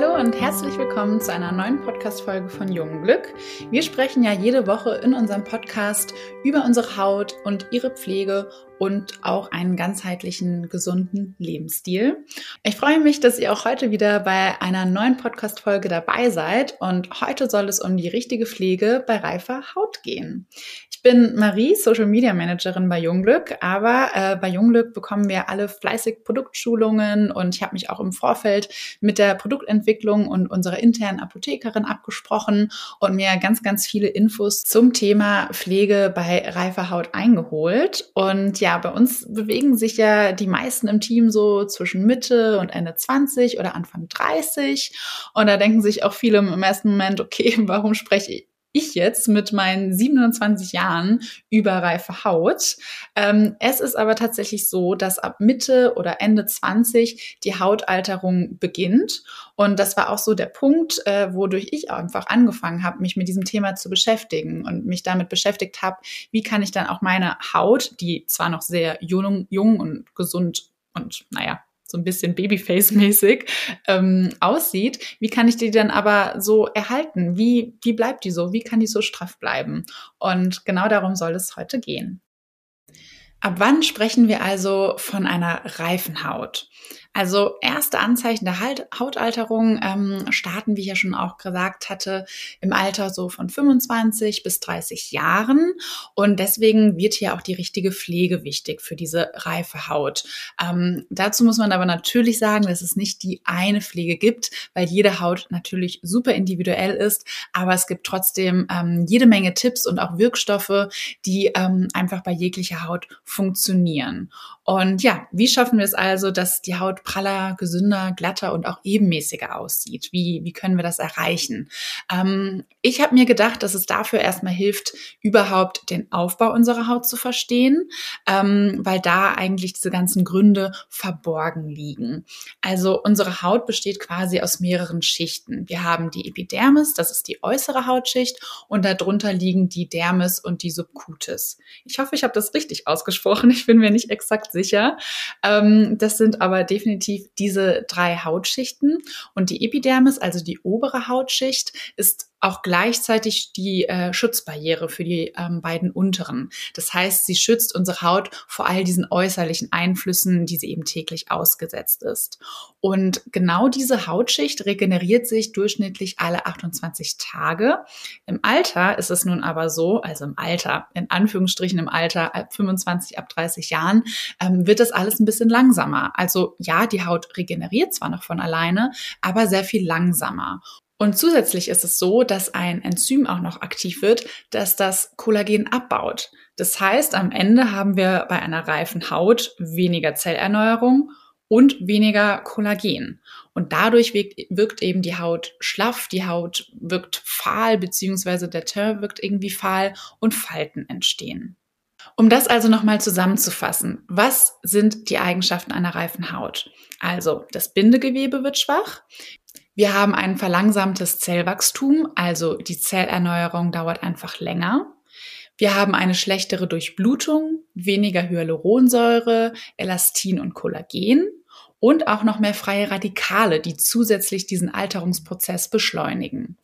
Hallo und herzlich willkommen zu einer neuen Podcast-Folge von Jungen Glück. Wir sprechen ja jede Woche in unserem Podcast über unsere Haut und ihre Pflege und auch einen ganzheitlichen, gesunden Lebensstil. Ich freue mich, dass ihr auch heute wieder bei einer neuen Podcast-Folge dabei seid und heute soll es um die richtige Pflege bei reifer Haut gehen. Ich bin Marie, Social Media Managerin bei Jungglück, aber äh, bei Jungglück bekommen wir alle fleißig Produktschulungen und ich habe mich auch im Vorfeld mit der Produktentwicklung und unserer internen Apothekerin abgesprochen und mir ganz, ganz viele Infos zum Thema Pflege bei reifer Haut eingeholt. Und ja, bei uns bewegen sich ja die meisten im Team so zwischen Mitte und Ende 20 oder Anfang 30. Und da denken sich auch viele im ersten Moment, okay, warum spreche ich jetzt mit meinen 27 Jahren über reife Haut. Ähm, es ist aber tatsächlich so, dass ab Mitte oder Ende 20 die Hautalterung beginnt. Und das war auch so der Punkt, äh, wodurch ich einfach angefangen habe, mich mit diesem Thema zu beschäftigen und mich damit beschäftigt habe, wie kann ich dann auch meine Haut, die zwar noch sehr jung, jung und gesund und naja, so ein bisschen Babyface-mäßig ähm, aussieht, wie kann ich die dann aber so erhalten? Wie, wie bleibt die so? Wie kann die so straff bleiben? Und genau darum soll es heute gehen. Ab wann sprechen wir also von einer reifen Haut? Also erste Anzeichen der Hautalterung ähm, starten, wie ich ja schon auch gesagt hatte, im Alter so von 25 bis 30 Jahren. Und deswegen wird hier auch die richtige Pflege wichtig für diese reife Haut. Ähm, dazu muss man aber natürlich sagen, dass es nicht die eine Pflege gibt, weil jede Haut natürlich super individuell ist. Aber es gibt trotzdem ähm, jede Menge Tipps und auch Wirkstoffe, die ähm, einfach bei jeglicher Haut funktionieren. Und ja, wie schaffen wir es also, dass die Haut praller, gesünder, glatter und auch ebenmäßiger aussieht? Wie, wie können wir das erreichen? Ähm, ich habe mir gedacht, dass es dafür erstmal hilft, überhaupt den Aufbau unserer Haut zu verstehen, ähm, weil da eigentlich diese ganzen Gründe verborgen liegen. Also unsere Haut besteht quasi aus mehreren Schichten. Wir haben die Epidermis, das ist die äußere Hautschicht, und darunter liegen die Dermis und die Subcutis. Ich hoffe, ich habe das richtig ausgesprochen. Ich bin mir nicht exakt sicher. Ähm, das sind aber definitiv diese drei Hautschichten. Und die Epidermis, also die obere Hautschicht, ist auch gleichzeitig die äh, Schutzbarriere für die ähm, beiden unteren. Das heißt, sie schützt unsere Haut vor all diesen äußerlichen Einflüssen, die sie eben täglich ausgesetzt ist. Und genau diese Hautschicht regeneriert sich durchschnittlich alle 28 Tage. Im Alter ist es nun aber so, also im Alter, in Anführungsstrichen im Alter ab 25, ab 30 Jahren, ähm, wird das alles ein bisschen langsamer. Also ja, die Haut regeneriert zwar noch von alleine, aber sehr viel langsamer. Und zusätzlich ist es so, dass ein Enzym auch noch aktiv wird, das das Kollagen abbaut. Das heißt, am Ende haben wir bei einer reifen Haut weniger Zellerneuerung und weniger Kollagen. Und dadurch wirkt, wirkt, eben die Haut schlaff, die Haut wirkt fahl, beziehungsweise der Teint wirkt irgendwie fahl und Falten entstehen. Um das also nochmal zusammenzufassen, was sind die Eigenschaften einer reifen Haut? Also, das Bindegewebe wird schwach, wir haben ein verlangsamtes Zellwachstum, also die Zellerneuerung dauert einfach länger. Wir haben eine schlechtere Durchblutung, weniger Hyaluronsäure, Elastin und Kollagen und auch noch mehr freie Radikale, die zusätzlich diesen Alterungsprozess beschleunigen.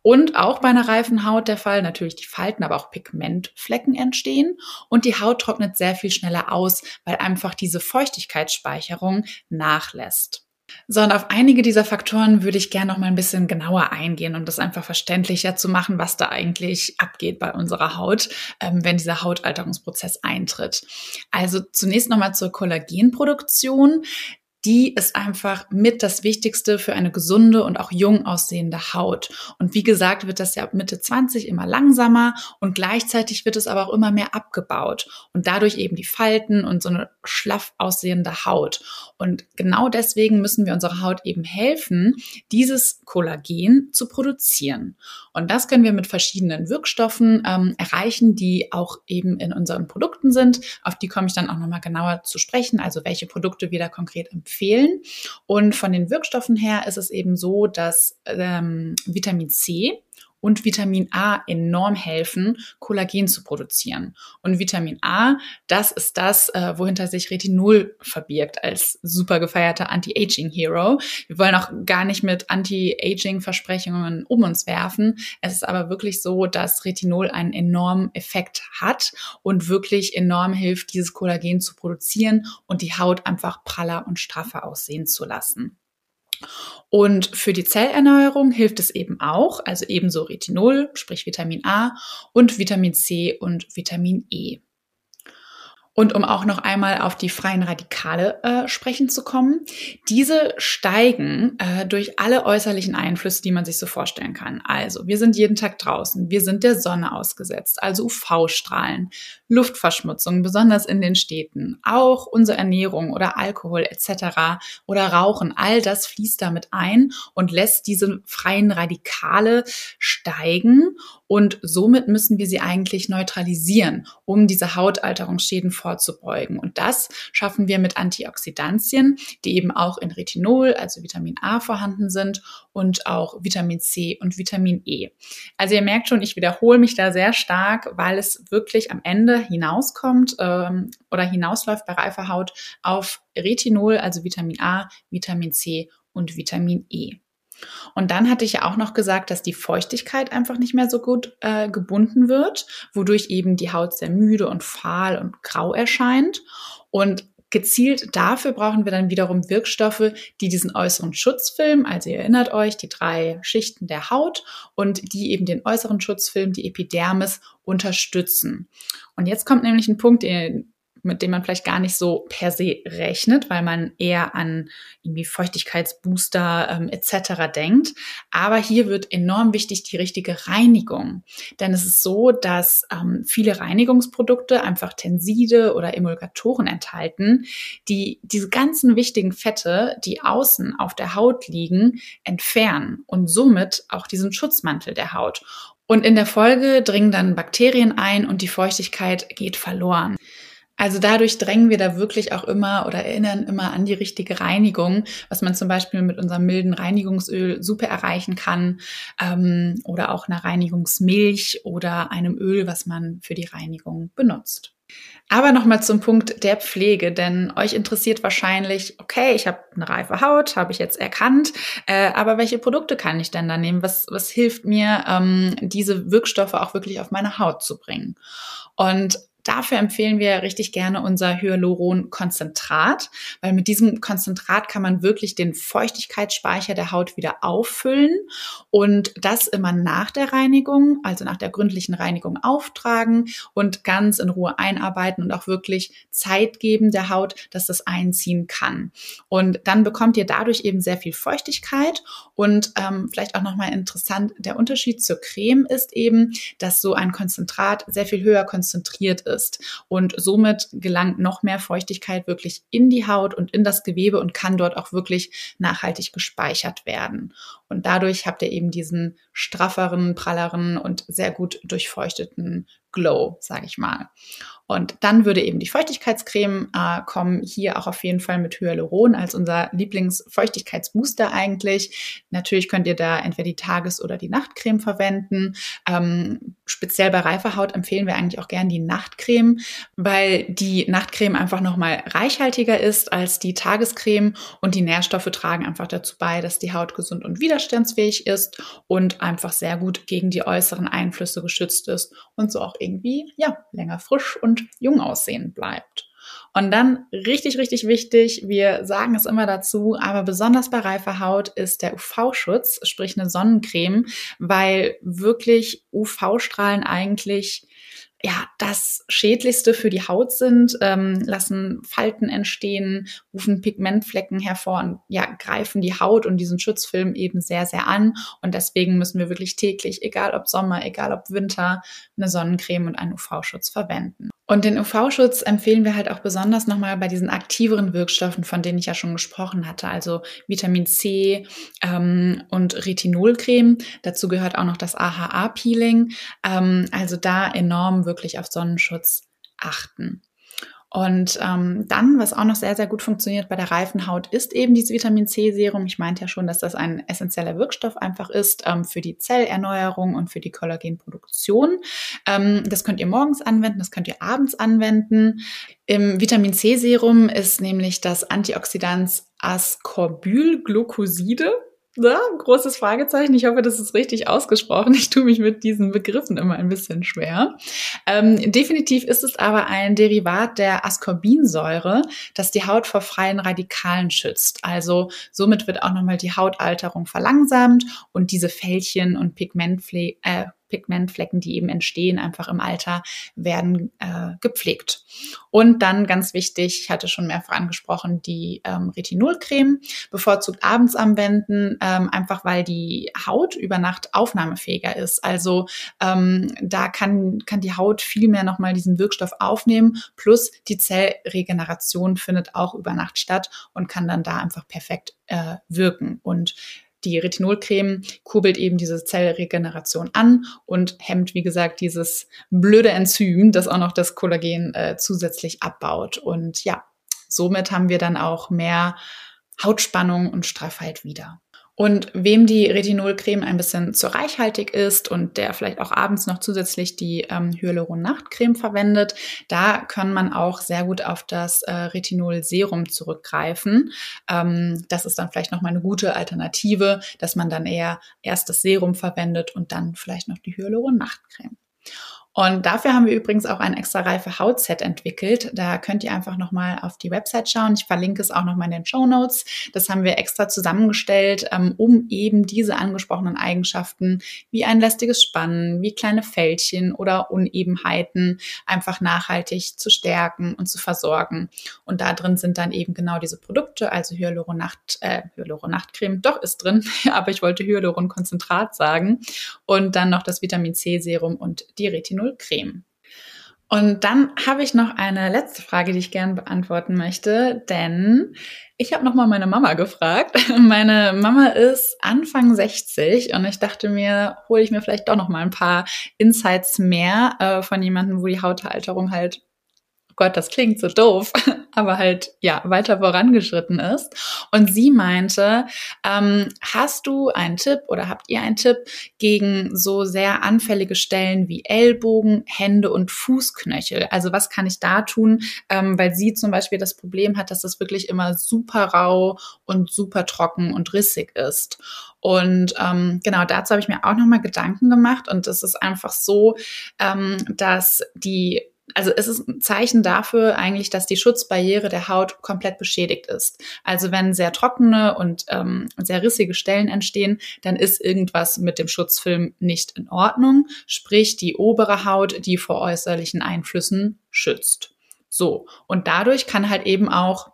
Und auch bei einer reifen Haut der Fall natürlich die Falten, aber auch Pigmentflecken entstehen und die Haut trocknet sehr viel schneller aus, weil einfach diese Feuchtigkeitsspeicherung nachlässt. So, und auf einige dieser Faktoren würde ich gerne noch mal ein bisschen genauer eingehen, um das einfach verständlicher zu machen, was da eigentlich abgeht bei unserer Haut, ähm, wenn dieser Hautalterungsprozess eintritt. Also zunächst noch mal zur Kollagenproduktion die ist einfach mit das Wichtigste für eine gesunde und auch jung aussehende Haut. Und wie gesagt, wird das ja ab Mitte 20 immer langsamer und gleichzeitig wird es aber auch immer mehr abgebaut und dadurch eben die Falten und so eine schlaff aussehende Haut. Und genau deswegen müssen wir unserer Haut eben helfen, dieses Kollagen zu produzieren. Und das können wir mit verschiedenen Wirkstoffen ähm, erreichen, die auch eben in unseren Produkten sind. Auf die komme ich dann auch nochmal genauer zu sprechen, also welche Produkte wir da konkret empfehlen empfehlen. Und von den Wirkstoffen her ist es eben so, dass ähm, Vitamin C und Vitamin A enorm helfen, Kollagen zu produzieren. Und Vitamin A, das ist das, äh, wohinter sich Retinol verbirgt als super gefeierter Anti-Aging-Hero. Wir wollen auch gar nicht mit Anti-Aging-Versprechungen um uns werfen. Es ist aber wirklich so, dass Retinol einen enormen Effekt hat und wirklich enorm hilft, dieses Kollagen zu produzieren und die Haut einfach praller und straffer aussehen zu lassen. Und für die Zellerneuerung hilft es eben auch, also ebenso Retinol, sprich Vitamin A und Vitamin C und Vitamin E. Und um auch noch einmal auf die freien Radikale äh, sprechen zu kommen, diese steigen äh, durch alle äußerlichen Einflüsse, die man sich so vorstellen kann. Also, wir sind jeden Tag draußen, wir sind der Sonne ausgesetzt, also UV-Strahlen, Luftverschmutzung, besonders in den Städten, auch unsere Ernährung oder Alkohol etc. oder Rauchen, all das fließt damit ein und lässt diese freien Radikale steigen und somit müssen wir sie eigentlich neutralisieren, um diese Hautalterungsschäden vorzubeugen. Und das schaffen wir mit Antioxidantien, die eben auch in Retinol, also Vitamin A vorhanden sind und auch Vitamin C und Vitamin E. Also ihr merkt schon, ich wiederhole mich da sehr stark, weil es wirklich am Ende hinauskommt ähm, oder hinausläuft bei reifer Haut auf Retinol, also Vitamin A, Vitamin C und Vitamin E. Und dann hatte ich ja auch noch gesagt, dass die Feuchtigkeit einfach nicht mehr so gut äh, gebunden wird, wodurch eben die Haut sehr müde und fahl und grau erscheint. Und gezielt dafür brauchen wir dann wiederum Wirkstoffe, die diesen äußeren Schutzfilm, also ihr erinnert euch, die drei Schichten der Haut und die eben den äußeren Schutzfilm, die Epidermis, unterstützen. Und jetzt kommt nämlich ein Punkt, den mit dem man vielleicht gar nicht so per se rechnet, weil man eher an irgendwie Feuchtigkeitsbooster ähm, etc. denkt. Aber hier wird enorm wichtig die richtige Reinigung. Denn es ist so, dass ähm, viele Reinigungsprodukte einfach Tenside oder Emulgatoren enthalten, die diese ganzen wichtigen Fette, die außen auf der Haut liegen, entfernen und somit auch diesen Schutzmantel der Haut. Und in der Folge dringen dann Bakterien ein und die Feuchtigkeit geht verloren. Also dadurch drängen wir da wirklich auch immer oder erinnern immer an die richtige Reinigung, was man zum Beispiel mit unserem milden Reinigungsöl super erreichen kann ähm, oder auch einer Reinigungsmilch oder einem Öl, was man für die Reinigung benutzt. Aber nochmal zum Punkt der Pflege, denn euch interessiert wahrscheinlich, okay, ich habe eine reife Haut, habe ich jetzt erkannt, äh, aber welche Produkte kann ich denn da nehmen? Was, was hilft mir, ähm, diese Wirkstoffe auch wirklich auf meine Haut zu bringen? Und Dafür empfehlen wir richtig gerne unser Hyaluron-Konzentrat, weil mit diesem Konzentrat kann man wirklich den Feuchtigkeitsspeicher der Haut wieder auffüllen und das immer nach der Reinigung, also nach der gründlichen Reinigung auftragen und ganz in Ruhe einarbeiten und auch wirklich Zeit geben der Haut, dass das einziehen kann. Und dann bekommt ihr dadurch eben sehr viel Feuchtigkeit und ähm, vielleicht auch nochmal interessant, der Unterschied zur Creme ist eben, dass so ein Konzentrat sehr viel höher konzentriert ist ist. Und somit gelangt noch mehr Feuchtigkeit wirklich in die Haut und in das Gewebe und kann dort auch wirklich nachhaltig gespeichert werden. Und dadurch habt ihr eben diesen strafferen, pralleren und sehr gut durchfeuchteten Glow, sage ich mal. Und dann würde eben die Feuchtigkeitscreme äh, kommen, hier auch auf jeden Fall mit Hyaluron als unser Lieblingsfeuchtigkeitsbooster eigentlich. Natürlich könnt ihr da entweder die Tages- oder die Nachtcreme verwenden. Ähm, speziell bei reifer Haut empfehlen wir eigentlich auch gern die Nachtcreme, weil die Nachtcreme einfach nochmal reichhaltiger ist als die Tagescreme und die Nährstoffe tragen einfach dazu bei, dass die Haut gesund und widerstandsfähig ist und einfach sehr gut gegen die äußeren Einflüsse geschützt ist und so auch irgendwie, ja, länger frisch und jung aussehen bleibt. Und dann richtig, richtig wichtig, wir sagen es immer dazu, aber besonders bei reifer Haut ist der UV-Schutz, sprich eine Sonnencreme, weil wirklich UV-Strahlen eigentlich ja, das Schädlichste für die Haut sind, ähm, lassen Falten entstehen, rufen Pigmentflecken hervor und ja, greifen die Haut und diesen Schutzfilm eben sehr, sehr an. Und deswegen müssen wir wirklich täglich, egal ob Sommer, egal ob Winter, eine Sonnencreme und einen UV-Schutz verwenden. Und den UV-Schutz empfehlen wir halt auch besonders nochmal bei diesen aktiveren Wirkstoffen, von denen ich ja schon gesprochen hatte, also Vitamin C ähm, und Retinolcreme. Dazu gehört auch noch das AHA-Peeling. Ähm, also da enorm wirklich auf Sonnenschutz achten. Und ähm, dann, was auch noch sehr, sehr gut funktioniert bei der reifen Haut, ist eben dieses Vitamin C-Serum. Ich meinte ja schon, dass das ein essentieller Wirkstoff einfach ist ähm, für die Zellerneuerung und für die Kollagenproduktion. Ähm, das könnt ihr morgens anwenden, das könnt ihr abends anwenden. Im Vitamin C-Serum ist nämlich das Antioxidant Ascorbylglucoside ja, großes Fragezeichen. Ich hoffe, das ist richtig ausgesprochen. Ich tue mich mit diesen Begriffen immer ein bisschen schwer. Ähm, definitiv ist es aber ein Derivat der Ascorbinsäure, das die Haut vor freien Radikalen schützt. Also somit wird auch nochmal die Hautalterung verlangsamt und diese Fältchen und Pigmentpflege, äh, Pigmentflecken, die eben entstehen, einfach im Alter, werden äh, gepflegt. Und dann ganz wichtig, ich hatte schon mehrfach angesprochen, die ähm, Retinolcreme, bevorzugt abends anwenden, ähm, einfach weil die Haut über Nacht aufnahmefähiger ist. Also ähm, da kann, kann die Haut viel mehr nochmal diesen Wirkstoff aufnehmen, plus die Zellregeneration findet auch über Nacht statt und kann dann da einfach perfekt äh, wirken. Und die Retinolcreme kurbelt eben diese Zellregeneration an und hemmt, wie gesagt, dieses blöde Enzym, das auch noch das Kollagen äh, zusätzlich abbaut. Und ja, somit haben wir dann auch mehr Hautspannung und Straffheit wieder. Und wem die Retinolcreme ein bisschen zu reichhaltig ist und der vielleicht auch abends noch zusätzlich die ähm, Hyaluron-Nachtcreme verwendet, da kann man auch sehr gut auf das äh, Retinol-Serum zurückgreifen. Ähm, das ist dann vielleicht nochmal eine gute Alternative, dass man dann eher erst das Serum verwendet und dann vielleicht noch die Hyaluron-Nachtcreme. Und dafür haben wir übrigens auch ein extra reife Hautset entwickelt. Da könnt ihr einfach nochmal auf die Website schauen. Ich verlinke es auch nochmal in den Show Notes. Das haben wir extra zusammengestellt, ähm, um eben diese angesprochenen Eigenschaften wie ein lästiges Spannen, wie kleine Fältchen oder Unebenheiten einfach nachhaltig zu stärken und zu versorgen. Und da drin sind dann eben genau diese Produkte, also Hyaluronacht, äh, Hyaluronachtcreme, doch ist drin, aber ich wollte Hyaluronkonzentrat sagen. Und dann noch das Vitamin C Serum und die Retinol Creme. Und dann habe ich noch eine letzte Frage, die ich gerne beantworten möchte, denn ich habe nochmal meine Mama gefragt. Meine Mama ist Anfang 60 und ich dachte mir, hole ich mir vielleicht doch noch mal ein paar Insights mehr äh, von jemandem, wo die Hautalterung halt Gott, das klingt so doof, aber halt ja weiter vorangeschritten ist. Und sie meinte, ähm, hast du einen Tipp oder habt ihr einen Tipp gegen so sehr anfällige Stellen wie Ellbogen, Hände und Fußknöchel? Also was kann ich da tun? Ähm, weil sie zum Beispiel das Problem hat, dass das wirklich immer super rau und super trocken und rissig ist. Und ähm, genau dazu habe ich mir auch nochmal Gedanken gemacht. Und es ist einfach so, ähm, dass die also es ist ein Zeichen dafür eigentlich, dass die Schutzbarriere der Haut komplett beschädigt ist. Also wenn sehr trockene und ähm, sehr rissige Stellen entstehen, dann ist irgendwas mit dem Schutzfilm nicht in Ordnung, sprich die obere Haut, die vor äußerlichen Einflüssen schützt. So, und dadurch kann halt eben auch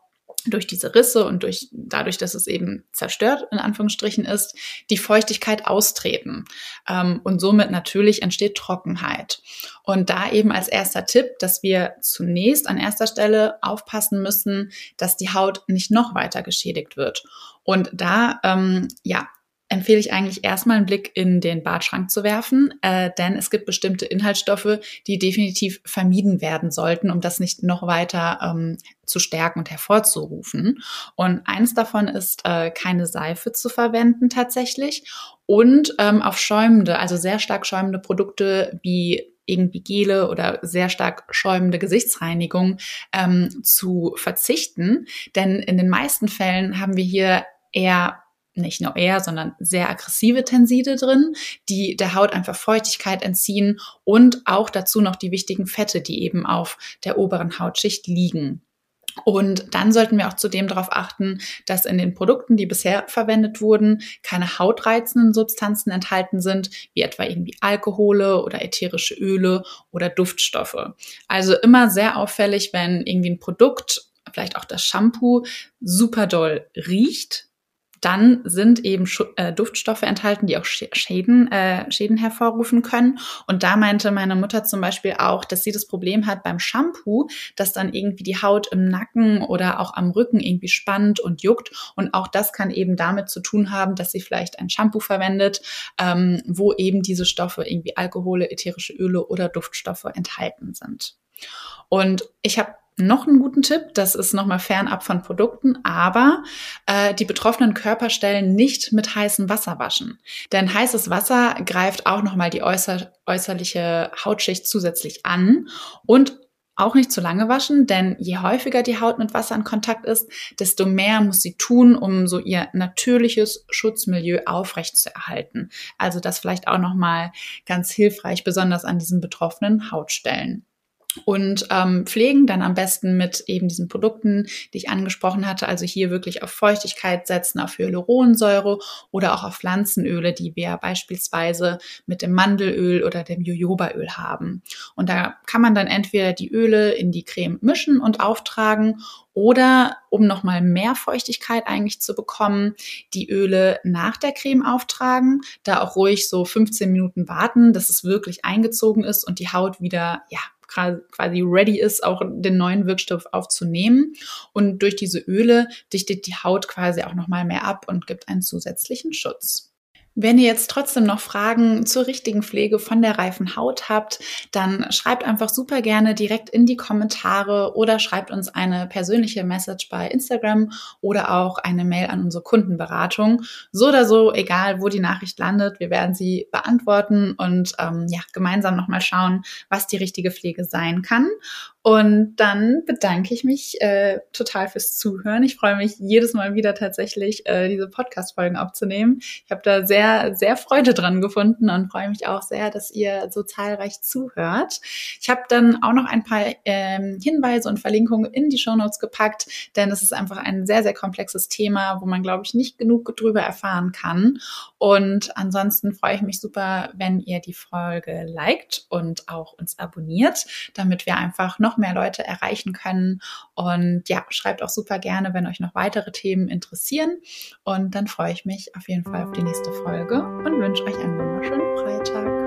durch diese Risse und durch, dadurch, dass es eben zerstört in Anführungsstrichen ist, die Feuchtigkeit austreten. Ähm, und somit natürlich entsteht Trockenheit. Und da eben als erster Tipp, dass wir zunächst an erster Stelle aufpassen müssen, dass die Haut nicht noch weiter geschädigt wird. Und da, ähm, ja, empfehle ich eigentlich erstmal einen Blick in den Badschrank zu werfen, äh, denn es gibt bestimmte Inhaltsstoffe, die definitiv vermieden werden sollten, um das nicht noch weiter ähm, zu stärken und hervorzurufen. Und eins davon ist, äh, keine Seife zu verwenden tatsächlich und ähm, auf schäumende, also sehr stark schäumende Produkte wie irgendwie Gele oder sehr stark schäumende Gesichtsreinigung ähm, zu verzichten. Denn in den meisten Fällen haben wir hier eher nicht nur eher, sondern sehr aggressive Tenside drin, die der Haut einfach Feuchtigkeit entziehen und auch dazu noch die wichtigen Fette, die eben auf der oberen Hautschicht liegen. Und dann sollten wir auch zudem darauf achten, dass in den Produkten, die bisher verwendet wurden, keine hautreizenden Substanzen enthalten sind, wie etwa irgendwie Alkohole oder ätherische Öle oder Duftstoffe. Also immer sehr auffällig, wenn irgendwie ein Produkt, vielleicht auch das Shampoo, super doll riecht, dann sind eben äh, Duftstoffe enthalten, die auch Schäden, äh, Schäden hervorrufen können. Und da meinte meine Mutter zum Beispiel auch, dass sie das Problem hat beim Shampoo, dass dann irgendwie die Haut im Nacken oder auch am Rücken irgendwie spannt und juckt. Und auch das kann eben damit zu tun haben, dass sie vielleicht ein Shampoo verwendet, ähm, wo eben diese Stoffe, irgendwie Alkohole, ätherische Öle oder Duftstoffe enthalten sind. Und ich habe noch einen guten Tipp, das ist nochmal fernab von Produkten, aber äh, die betroffenen Körperstellen nicht mit heißem Wasser waschen. Denn heißes Wasser greift auch nochmal die äußer äußerliche Hautschicht zusätzlich an und auch nicht zu lange waschen, denn je häufiger die Haut mit Wasser in Kontakt ist, desto mehr muss sie tun, um so ihr natürliches Schutzmilieu aufrechtzuerhalten. Also das vielleicht auch nochmal ganz hilfreich, besonders an diesen betroffenen Hautstellen und ähm, pflegen dann am besten mit eben diesen Produkten, die ich angesprochen hatte. Also hier wirklich auf Feuchtigkeit setzen, auf Hyaluronsäure oder auch auf Pflanzenöle, die wir beispielsweise mit dem Mandelöl oder dem Jojobaöl haben. Und da kann man dann entweder die Öle in die Creme mischen und auftragen oder um nochmal mehr Feuchtigkeit eigentlich zu bekommen, die Öle nach der Creme auftragen, da auch ruhig so 15 Minuten warten, dass es wirklich eingezogen ist und die Haut wieder, ja, quasi ready ist, auch den neuen Wirkstoff aufzunehmen. Und durch diese Öle dichtet die Haut quasi auch nochmal mehr ab und gibt einen zusätzlichen Schutz. Wenn ihr jetzt trotzdem noch Fragen zur richtigen Pflege von der reifen Haut habt, dann schreibt einfach super gerne direkt in die Kommentare oder schreibt uns eine persönliche Message bei Instagram oder auch eine Mail an unsere Kundenberatung. So oder so, egal wo die Nachricht landet, wir werden sie beantworten und ähm, ja, gemeinsam nochmal schauen, was die richtige Pflege sein kann. Und dann bedanke ich mich äh, total fürs Zuhören. Ich freue mich jedes Mal wieder tatsächlich, äh, diese Podcast-Folgen aufzunehmen. Ich habe da sehr, sehr Freude dran gefunden und freue mich auch sehr, dass ihr so zahlreich zuhört. Ich habe dann auch noch ein paar ähm, Hinweise und Verlinkungen in die Show Notes gepackt, denn es ist einfach ein sehr, sehr komplexes Thema, wo man, glaube ich, nicht genug drüber erfahren kann. Und ansonsten freue ich mich super, wenn ihr die Folge liked und auch uns abonniert, damit wir einfach noch mehr Leute erreichen können. Und ja, schreibt auch super gerne, wenn euch noch weitere Themen interessieren. Und dann freue ich mich auf jeden Fall auf die nächste Folge und wünsche euch einen wunderschönen Freitag.